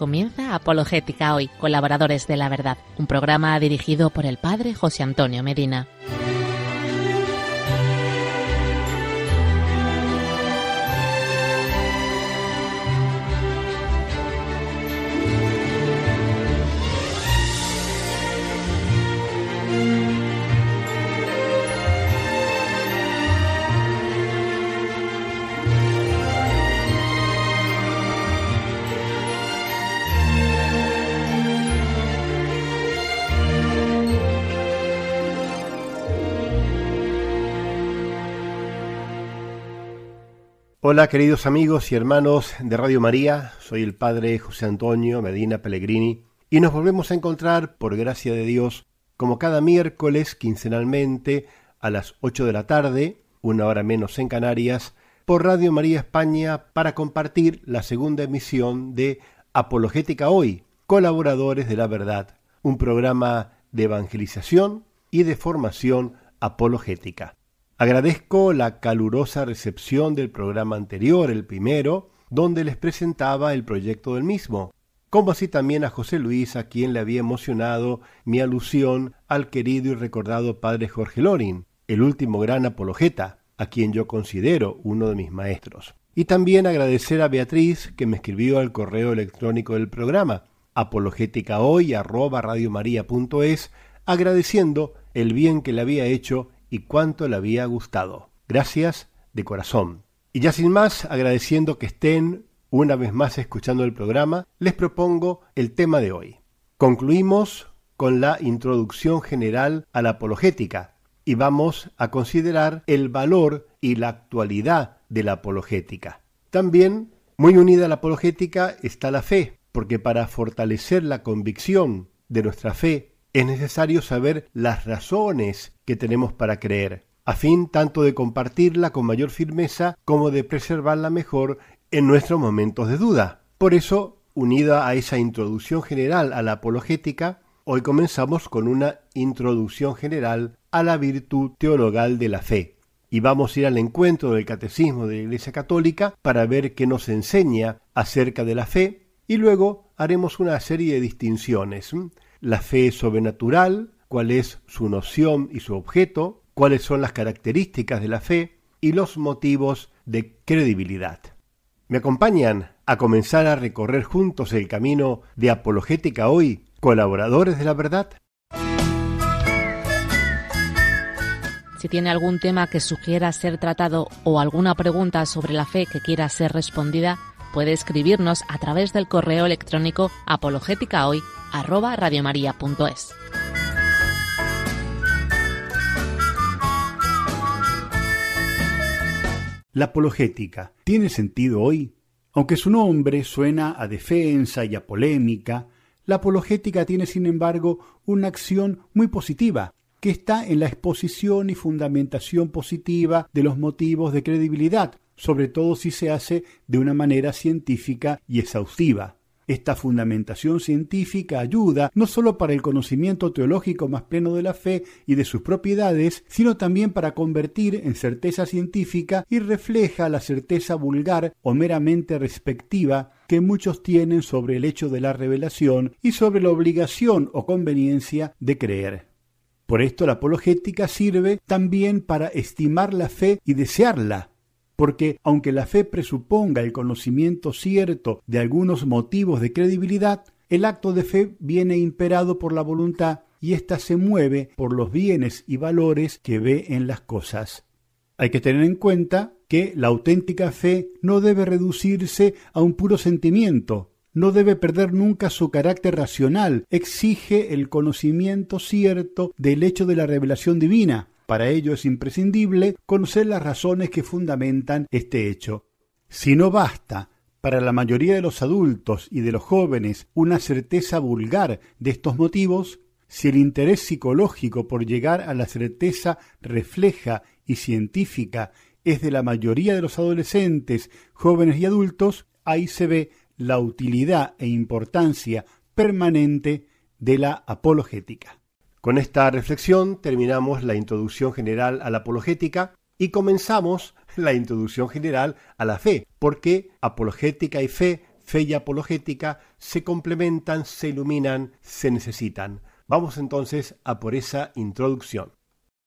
Comienza Apologética hoy, colaboradores de la verdad, un programa dirigido por el padre José Antonio Medina. Hola queridos amigos y hermanos de Radio María, soy el Padre José Antonio Medina Pellegrini y nos volvemos a encontrar, por gracia de Dios, como cada miércoles quincenalmente a las 8 de la tarde, una hora menos en Canarias, por Radio María España para compartir la segunda emisión de Apologética Hoy, Colaboradores de la Verdad, un programa de evangelización y de formación apologética. Agradezco la calurosa recepción del programa anterior, el primero, donde les presentaba el proyecto del mismo, como así también a José Luis, a quien le había emocionado mi alusión al querido y recordado padre Jorge Lorin, el último gran apologeta, a quien yo considero uno de mis maestros. Y también agradecer a Beatriz, que me escribió al correo electrónico del programa, apologéticahoy@radiomaria.es, agradeciendo el bien que le había hecho y cuánto le había gustado. Gracias de corazón. Y ya sin más, agradeciendo que estén una vez más escuchando el programa, les propongo el tema de hoy. Concluimos con la introducción general a la apologética y vamos a considerar el valor y la actualidad de la apologética. También, muy unida a la apologética está la fe, porque para fortalecer la convicción de nuestra fe es necesario saber las razones que tenemos para creer, a fin tanto de compartirla con mayor firmeza como de preservarla mejor en nuestros momentos de duda. Por eso, unida a esa introducción general a la apologética, hoy comenzamos con una introducción general a la virtud teologal de la fe. Y vamos a ir al encuentro del Catecismo de la Iglesia Católica para ver qué nos enseña acerca de la fe y luego haremos una serie de distinciones la fe sobrenatural, cuál es su noción y su objeto, cuáles son las características de la fe y los motivos de credibilidad. ¿Me acompañan a comenzar a recorrer juntos el camino de apologética hoy, colaboradores de la verdad? Si tiene algún tema que sugiera ser tratado o alguna pregunta sobre la fe que quiera ser respondida, puede escribirnos a través del correo electrónico apologéticahoy@radiomaria.es. La apologética tiene sentido hoy. Aunque su nombre suena a defensa y a polémica, la apologética tiene sin embargo una acción muy positiva, que está en la exposición y fundamentación positiva de los motivos de credibilidad, sobre todo si se hace de una manera científica y exhaustiva. Esta fundamentación científica ayuda no sólo para el conocimiento teológico más pleno de la fe y de sus propiedades, sino también para convertir en certeza científica y refleja la certeza vulgar o meramente respectiva que muchos tienen sobre el hecho de la revelación y sobre la obligación o conveniencia de creer. Por esto la apologética sirve también para estimar la fe y desearla, porque aunque la fe presuponga el conocimiento cierto de algunos motivos de credibilidad, el acto de fe viene imperado por la voluntad y ésta se mueve por los bienes y valores que ve en las cosas. Hay que tener en cuenta que la auténtica fe no debe reducirse a un puro sentimiento, no debe perder nunca su carácter racional, exige el conocimiento cierto del hecho de la revelación divina, para ello es imprescindible conocer las razones que fundamentan este hecho. Si no basta para la mayoría de los adultos y de los jóvenes una certeza vulgar de estos motivos, si el interés psicológico por llegar a la certeza refleja y científica es de la mayoría de los adolescentes, jóvenes y adultos, ahí se ve la utilidad e importancia permanente de la apologética. Con esta reflexión terminamos la introducción general a la apologética y comenzamos la introducción general a la fe, porque apologética y fe fe y apologética se complementan, se iluminan, se necesitan. Vamos entonces a por esa introducción.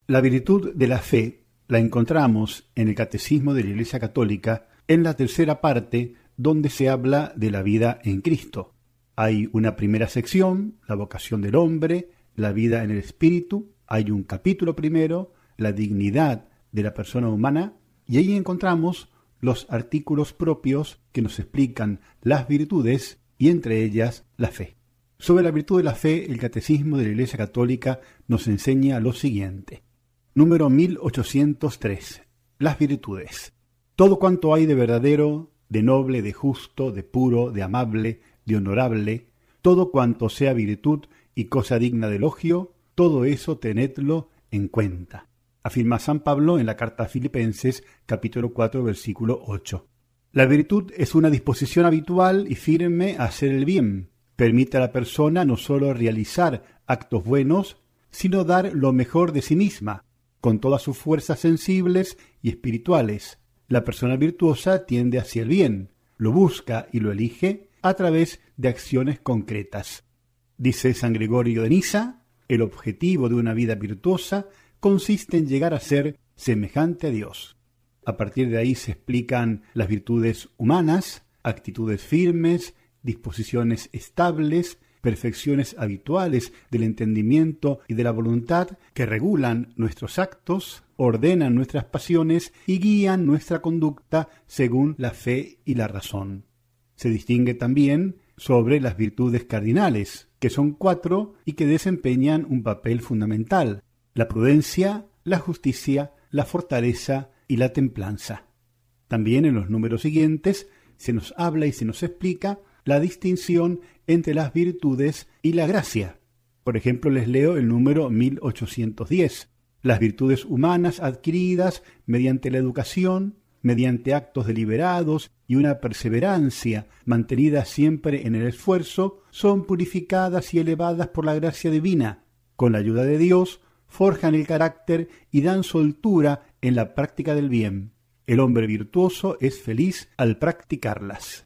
La virtud de la fe la encontramos en el Catecismo de la Iglesia Católica en la tercera parte donde se habla de la vida en Cristo. Hay una primera sección, la vocación del hombre, la vida en el espíritu, hay un capítulo primero, la dignidad de la persona humana, y ahí encontramos los artículos propios que nos explican las virtudes y entre ellas la fe. Sobre la virtud de la fe, el Catecismo de la Iglesia Católica nos enseña lo siguiente. Número 1803. Las virtudes. Todo cuanto hay de verdadero, de noble, de justo, de puro, de amable, de honorable, todo cuanto sea virtud y cosa digna de elogio, todo eso tenedlo en cuenta. Afirma San Pablo en la carta a Filipenses capítulo 4 versículo 8. La virtud es una disposición habitual y firme a hacer el bien. Permite a la persona no sólo realizar actos buenos, sino dar lo mejor de sí misma, con todas sus fuerzas sensibles y espirituales. La persona virtuosa tiende hacia el bien, lo busca y lo elige a través de acciones concretas. Dice San Gregorio de Nisa, el objetivo de una vida virtuosa consiste en llegar a ser semejante a Dios. A partir de ahí se explican las virtudes humanas, actitudes firmes, disposiciones estables, perfecciones habituales del entendimiento y de la voluntad que regulan nuestros actos, ordenan nuestras pasiones y guían nuestra conducta según la fe y la razón. Se distingue también sobre las virtudes cardinales, que son cuatro y que desempeñan un papel fundamental, la prudencia, la justicia, la fortaleza y la templanza. También en los números siguientes se nos habla y se nos explica la distinción entre las virtudes y la gracia. Por ejemplo, les leo el número 1810. Las virtudes humanas adquiridas mediante la educación, mediante actos deliberados y una perseverancia mantenida siempre en el esfuerzo, son purificadas y elevadas por la gracia divina. Con la ayuda de Dios, forjan el carácter y dan soltura en la práctica del bien. El hombre virtuoso es feliz al practicarlas.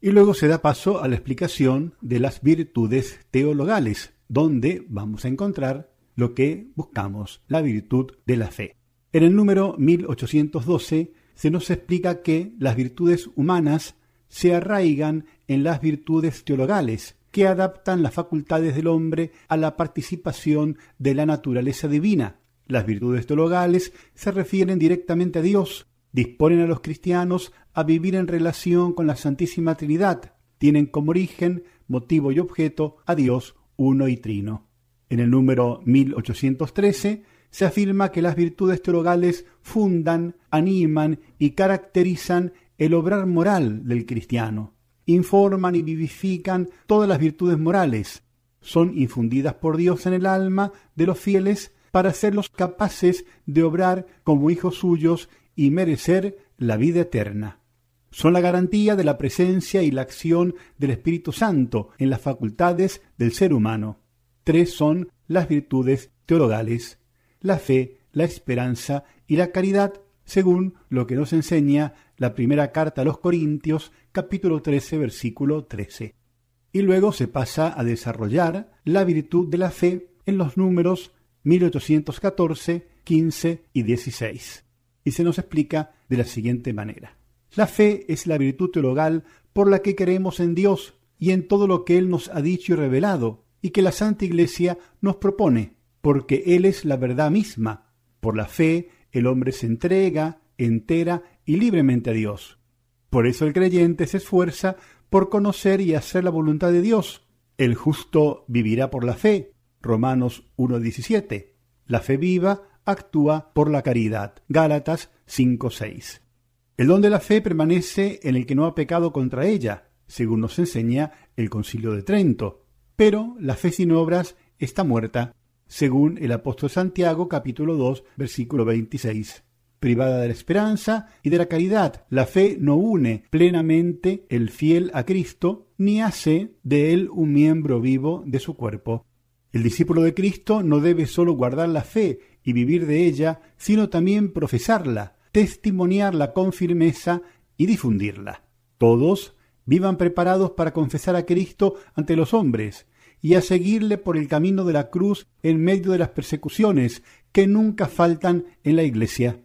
Y luego se da paso a la explicación de las virtudes teologales, donde vamos a encontrar lo que buscamos, la virtud de la fe. En el número 1812 se nos explica que las virtudes humanas se arraigan en las virtudes teologales, que adaptan las facultades del hombre a la participación de la naturaleza divina. Las virtudes teologales se refieren directamente a Dios, disponen a los cristianos a vivir en relación con la Santísima Trinidad, tienen como origen, motivo y objeto a Dios uno y trino. En el número 1813 se afirma que las virtudes teologales fundan, animan y caracterizan el obrar moral del cristiano. Informan y vivifican todas las virtudes morales. Son infundidas por Dios en el alma de los fieles para hacerlos capaces de obrar como hijos suyos y merecer la vida eterna. Son la garantía de la presencia y la acción del Espíritu Santo en las facultades del ser humano. Tres son las virtudes teologales la fe, la esperanza y la caridad, según lo que nos enseña la primera carta a los Corintios, capítulo 13, versículo 13. Y luego se pasa a desarrollar la virtud de la fe en los números 1814, 15 y 16. Y se nos explica de la siguiente manera. La fe es la virtud teologal por la que creemos en Dios y en todo lo que Él nos ha dicho y revelado, y que la Santa Iglesia nos propone, porque Él es la verdad misma. Por la fe, el hombre se entrega, entera y libremente a Dios. Por eso el creyente se esfuerza por conocer y hacer la voluntad de Dios. El justo vivirá por la fe. Romanos 1.17. La fe viva actúa por la caridad. Gálatas 5.6. El don de la fe permanece en el que no ha pecado contra ella, según nos enseña el Concilio de Trento. Pero la fe sin obras está muerta según el apóstol Santiago capítulo 2 versículo 26. Privada de la esperanza y de la caridad, la fe no une plenamente el fiel a Cristo, ni hace de él un miembro vivo de su cuerpo. El discípulo de Cristo no debe sólo guardar la fe y vivir de ella, sino también profesarla, testimoniarla con firmeza y difundirla. Todos Vivan preparados para confesar a Cristo ante los hombres y a seguirle por el camino de la cruz en medio de las persecuciones que nunca faltan en la Iglesia.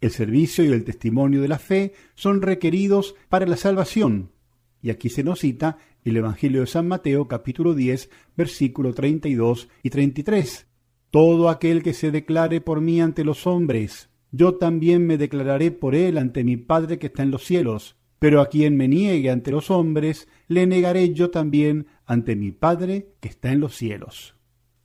El servicio y el testimonio de la fe son requeridos para la salvación. Y aquí se nos cita el Evangelio de San Mateo capítulo 10 versículo 32 y 33. Todo aquel que se declare por mí ante los hombres, yo también me declararé por él ante mi Padre que está en los cielos. Pero a quien me niegue ante los hombres, le negaré yo también ante mi Padre que está en los cielos.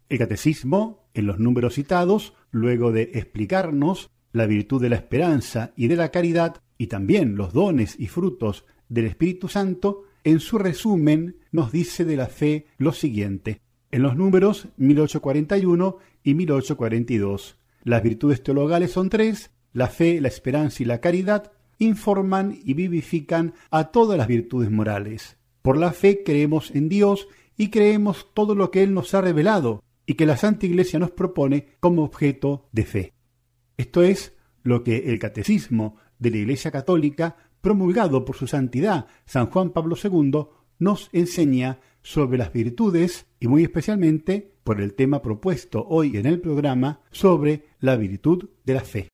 El catecismo, en los números citados, luego de explicarnos la virtud de la esperanza y de la caridad, y también los dones y frutos del Espíritu Santo, en su resumen nos dice de la fe lo siguiente. En los números 1841 y 1842, las virtudes teologales son tres, la fe, la esperanza y la caridad, informan y vivifican a todas las virtudes morales. Por la fe creemos en Dios y creemos todo lo que Él nos ha revelado y que la Santa Iglesia nos propone como objeto de fe. Esto es lo que el Catecismo de la Iglesia Católica, promulgado por su santidad San Juan Pablo II, nos enseña sobre las virtudes y muy especialmente por el tema propuesto hoy en el programa sobre la virtud de la fe.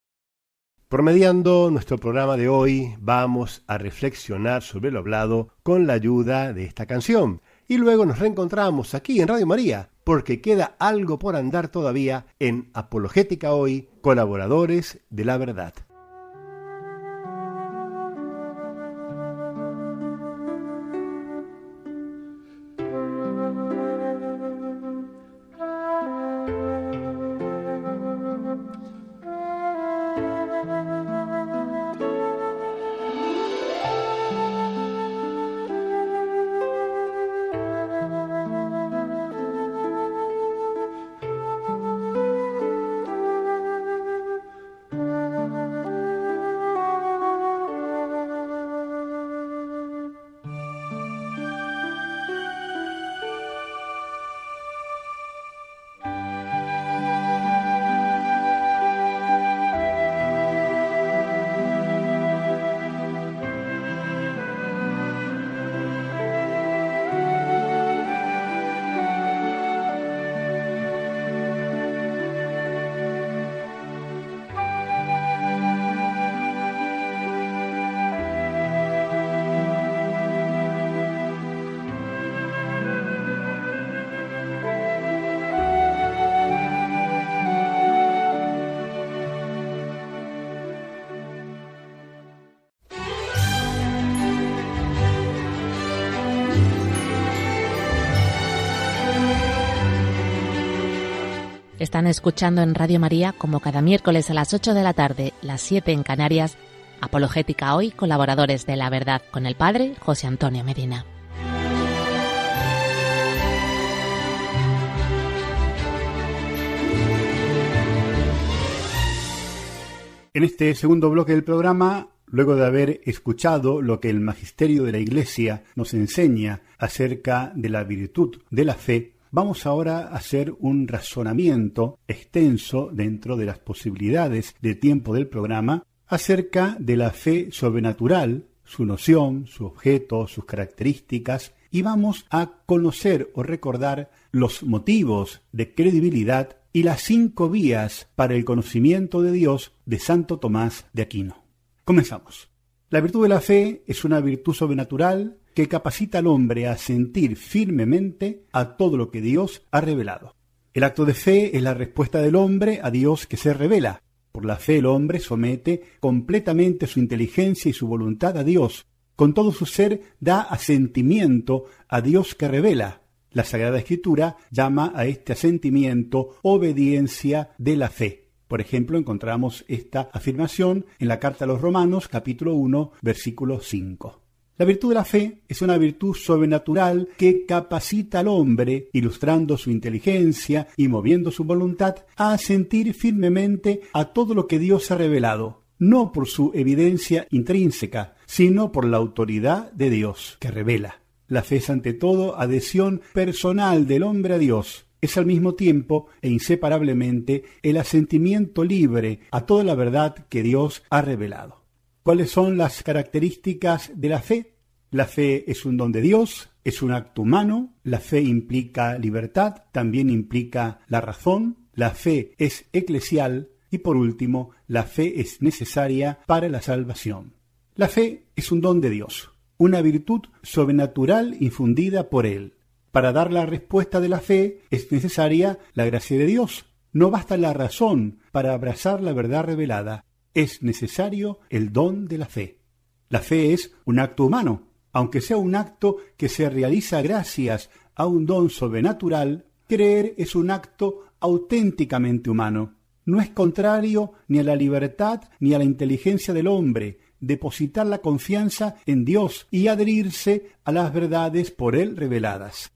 Promediando nuestro programa de hoy, vamos a reflexionar sobre lo hablado con la ayuda de esta canción. Y luego nos reencontramos aquí en Radio María, porque queda algo por andar todavía en Apologética Hoy, colaboradores de la verdad. Están escuchando en Radio María, como cada miércoles a las 8 de la tarde, las 7 en Canarias, Apologética Hoy, colaboradores de la verdad con el Padre José Antonio Medina. En este segundo bloque del programa, luego de haber escuchado lo que el magisterio de la Iglesia nos enseña acerca de la virtud de la fe, Vamos ahora a hacer un razonamiento extenso dentro de las posibilidades de tiempo del programa acerca de la fe sobrenatural, su noción, su objeto, sus características, y vamos a conocer o recordar los motivos de credibilidad y las cinco vías para el conocimiento de Dios de Santo Tomás de Aquino. Comenzamos. La virtud de la fe es una virtud sobrenatural que capacita al hombre a sentir firmemente a todo lo que Dios ha revelado. El acto de fe es la respuesta del hombre a Dios que se revela. Por la fe el hombre somete completamente su inteligencia y su voluntad a Dios. Con todo su ser da asentimiento a Dios que revela. La Sagrada Escritura llama a este asentimiento obediencia de la fe. Por ejemplo, encontramos esta afirmación en la carta a los Romanos capítulo 1 versículo 5. La virtud de la fe es una virtud sobrenatural que capacita al hombre, ilustrando su inteligencia y moviendo su voluntad, a sentir firmemente a todo lo que Dios ha revelado, no por su evidencia intrínseca, sino por la autoridad de Dios que revela. La fe es ante todo adhesión personal del hombre a Dios. Es al mismo tiempo e inseparablemente el asentimiento libre a toda la verdad que Dios ha revelado. ¿Cuáles son las características de la fe? La fe es un don de Dios, es un acto humano, la fe implica libertad, también implica la razón, la fe es eclesial y por último, la fe es necesaria para la salvación. La fe es un don de Dios, una virtud sobrenatural infundida por Él. Para dar la respuesta de la fe es necesaria la gracia de Dios. No basta la razón para abrazar la verdad revelada, es necesario el don de la fe. La fe es un acto humano, aunque sea un acto que se realiza gracias a un don sobrenatural, creer es un acto auténticamente humano. No es contrario ni a la libertad ni a la inteligencia del hombre depositar la confianza en Dios y adherirse a las verdades por él reveladas.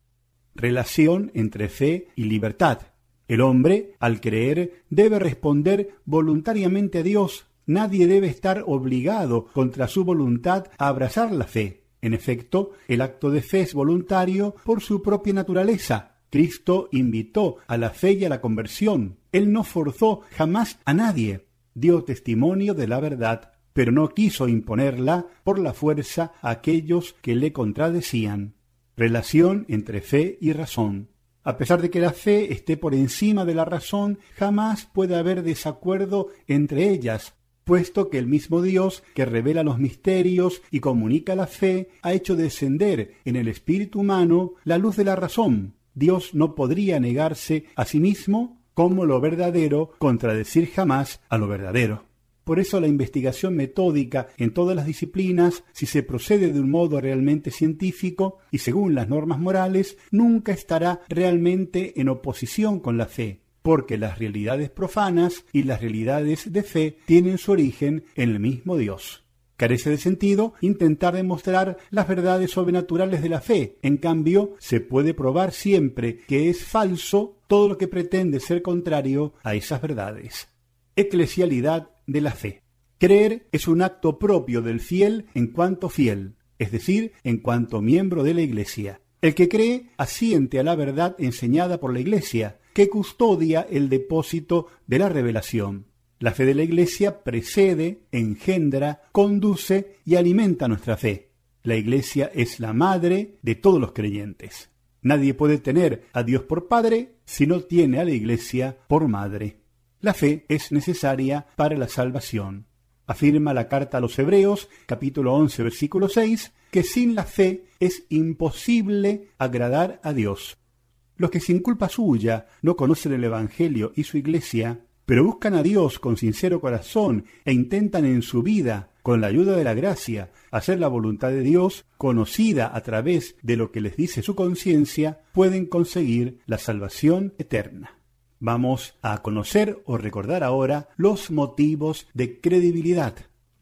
Relación entre fe y libertad. El hombre, al creer, debe responder voluntariamente a Dios. Nadie debe estar obligado contra su voluntad a abrazar la fe. En efecto, el acto de fe es voluntario por su propia naturaleza. Cristo invitó a la fe y a la conversión. Él no forzó jamás a nadie. Dio testimonio de la verdad, pero no quiso imponerla por la fuerza a aquellos que le contradecían. Relación entre fe y razón. A pesar de que la fe esté por encima de la razón, jamás puede haber desacuerdo entre ellas, puesto que el mismo Dios, que revela los misterios y comunica la fe, ha hecho descender en el espíritu humano la luz de la razón. Dios no podría negarse a sí mismo como lo verdadero, contradecir jamás a lo verdadero. Por eso la investigación metódica en todas las disciplinas, si se procede de un modo realmente científico y según las normas morales, nunca estará realmente en oposición con la fe, porque las realidades profanas y las realidades de fe tienen su origen en el mismo Dios. Carece de sentido intentar demostrar las verdades sobrenaturales de la fe. En cambio, se puede probar siempre que es falso todo lo que pretende ser contrario a esas verdades. Eclesialidad de la fe. Creer es un acto propio del fiel en cuanto fiel, es decir, en cuanto miembro de la Iglesia. El que cree asiente a la verdad enseñada por la Iglesia, que custodia el depósito de la revelación. La fe de la Iglesia precede, engendra, conduce y alimenta nuestra fe. La Iglesia es la madre de todos los creyentes. Nadie puede tener a Dios por Padre si no tiene a la Iglesia por Madre. La fe es necesaria para la salvación. Afirma la carta a los Hebreos, capítulo 11, versículo 6, que sin la fe es imposible agradar a Dios. Los que sin culpa suya no conocen el Evangelio y su iglesia, pero buscan a Dios con sincero corazón e intentan en su vida, con la ayuda de la gracia, hacer la voluntad de Dios, conocida a través de lo que les dice su conciencia, pueden conseguir la salvación eterna. Vamos a conocer o recordar ahora los motivos de credibilidad.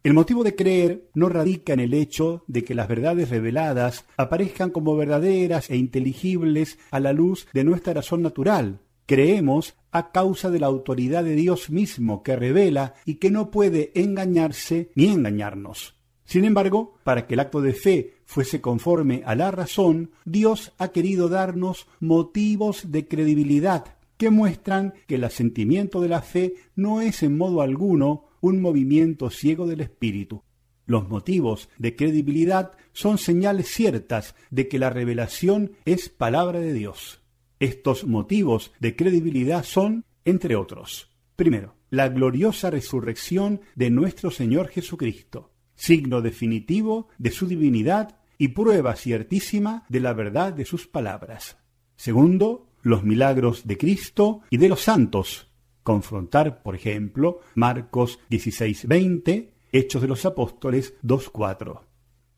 El motivo de creer no radica en el hecho de que las verdades reveladas aparezcan como verdaderas e inteligibles a la luz de nuestra razón natural. Creemos a causa de la autoridad de Dios mismo que revela y que no puede engañarse ni engañarnos. Sin embargo, para que el acto de fe fuese conforme a la razón, Dios ha querido darnos motivos de credibilidad que muestran que el asentimiento de la fe no es en modo alguno un movimiento ciego del espíritu. Los motivos de credibilidad son señales ciertas de que la revelación es palabra de Dios. Estos motivos de credibilidad son, entre otros, primero, la gloriosa resurrección de nuestro Señor Jesucristo, signo definitivo de su divinidad y prueba ciertísima de la verdad de sus palabras. Segundo, los milagros de Cristo y de los santos, confrontar, por ejemplo, Marcos 16:20, Hechos de los Apóstoles 2:4.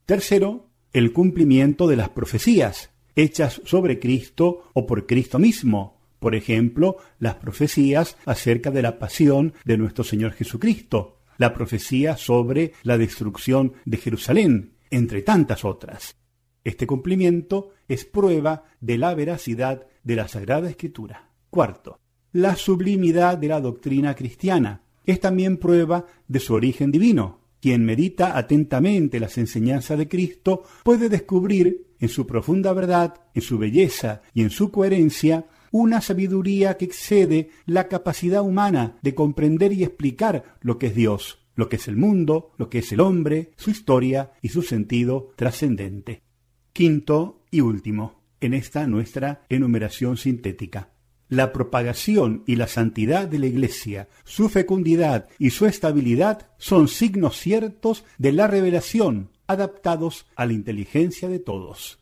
Tercero, el cumplimiento de las profecías hechas sobre Cristo o por Cristo mismo, por ejemplo, las profecías acerca de la pasión de nuestro Señor Jesucristo, la profecía sobre la destrucción de Jerusalén, entre tantas otras. Este cumplimiento es prueba de la veracidad de la Sagrada Escritura. Cuarto, la sublimidad de la doctrina cristiana. Es también prueba de su origen divino. Quien medita atentamente las enseñanzas de Cristo puede descubrir en su profunda verdad, en su belleza y en su coherencia una sabiduría que excede la capacidad humana de comprender y explicar lo que es Dios, lo que es el mundo, lo que es el hombre, su historia y su sentido trascendente. Quinto y último, en esta nuestra enumeración sintética. La propagación y la santidad de la Iglesia, su fecundidad y su estabilidad son signos ciertos de la revelación, adaptados a la inteligencia de todos.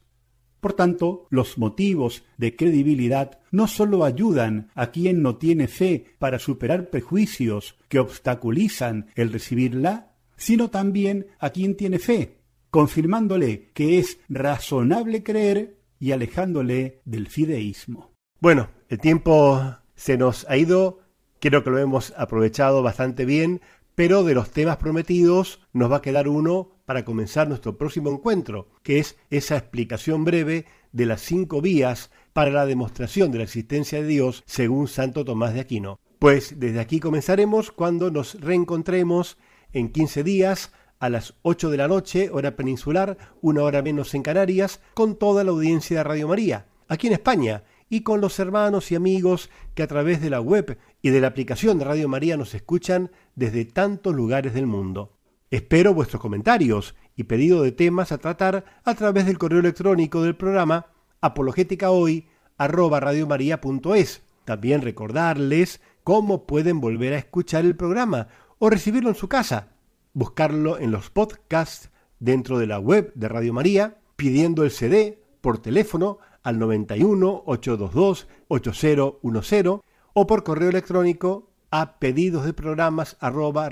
Por tanto, los motivos de credibilidad no sólo ayudan a quien no tiene fe para superar prejuicios que obstaculizan el recibirla, sino también a quien tiene fe, confirmándole que es razonable creer y alejándole del fideísmo. Bueno, el tiempo se nos ha ido, creo que lo hemos aprovechado bastante bien, pero de los temas prometidos nos va a quedar uno para comenzar nuestro próximo encuentro, que es esa explicación breve de las cinco vías para la demostración de la existencia de Dios según Santo Tomás de Aquino. Pues desde aquí comenzaremos cuando nos reencontremos en 15 días a las 8 de la noche, hora peninsular, una hora menos en Canarias, con toda la audiencia de Radio María, aquí en España, y con los hermanos y amigos que a través de la web y de la aplicación de Radio María nos escuchan desde tantos lugares del mundo. Espero vuestros comentarios y pedido de temas a tratar a través del correo electrónico del programa apologéticahoy@radiomaria.es. También recordarles cómo pueden volver a escuchar el programa o recibirlo en su casa, buscarlo en los podcasts dentro de la web de Radio María, pidiendo el CD por teléfono al 91 822 8010 o por correo electrónico a pedidos de programas arroba.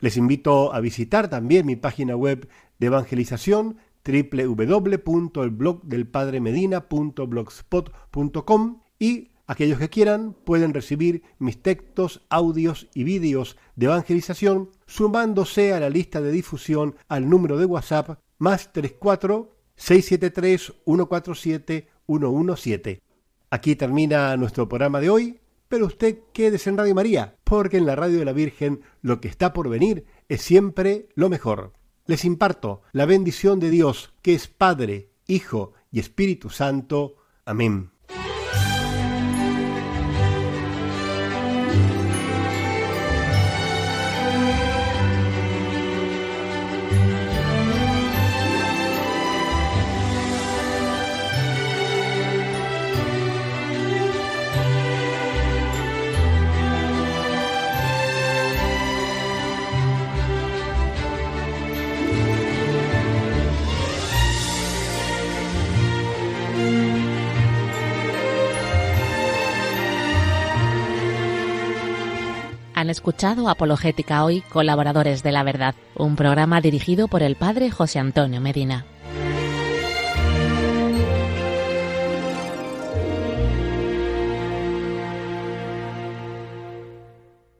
Les invito a visitar también mi página web de evangelización www.elblogdelpadremedina.blogspot.com y aquellos que quieran pueden recibir mis textos, audios y vídeos de evangelización sumándose a la lista de difusión al número de WhatsApp más 34 673-147-117. Aquí termina nuestro programa de hoy, pero usted quédese en Radio María, porque en la Radio de la Virgen lo que está por venir es siempre lo mejor. Les imparto la bendición de Dios, que es Padre, Hijo y Espíritu Santo. Amén. Escuchado Apologética Hoy, colaboradores de la verdad, un programa dirigido por el padre José Antonio Medina.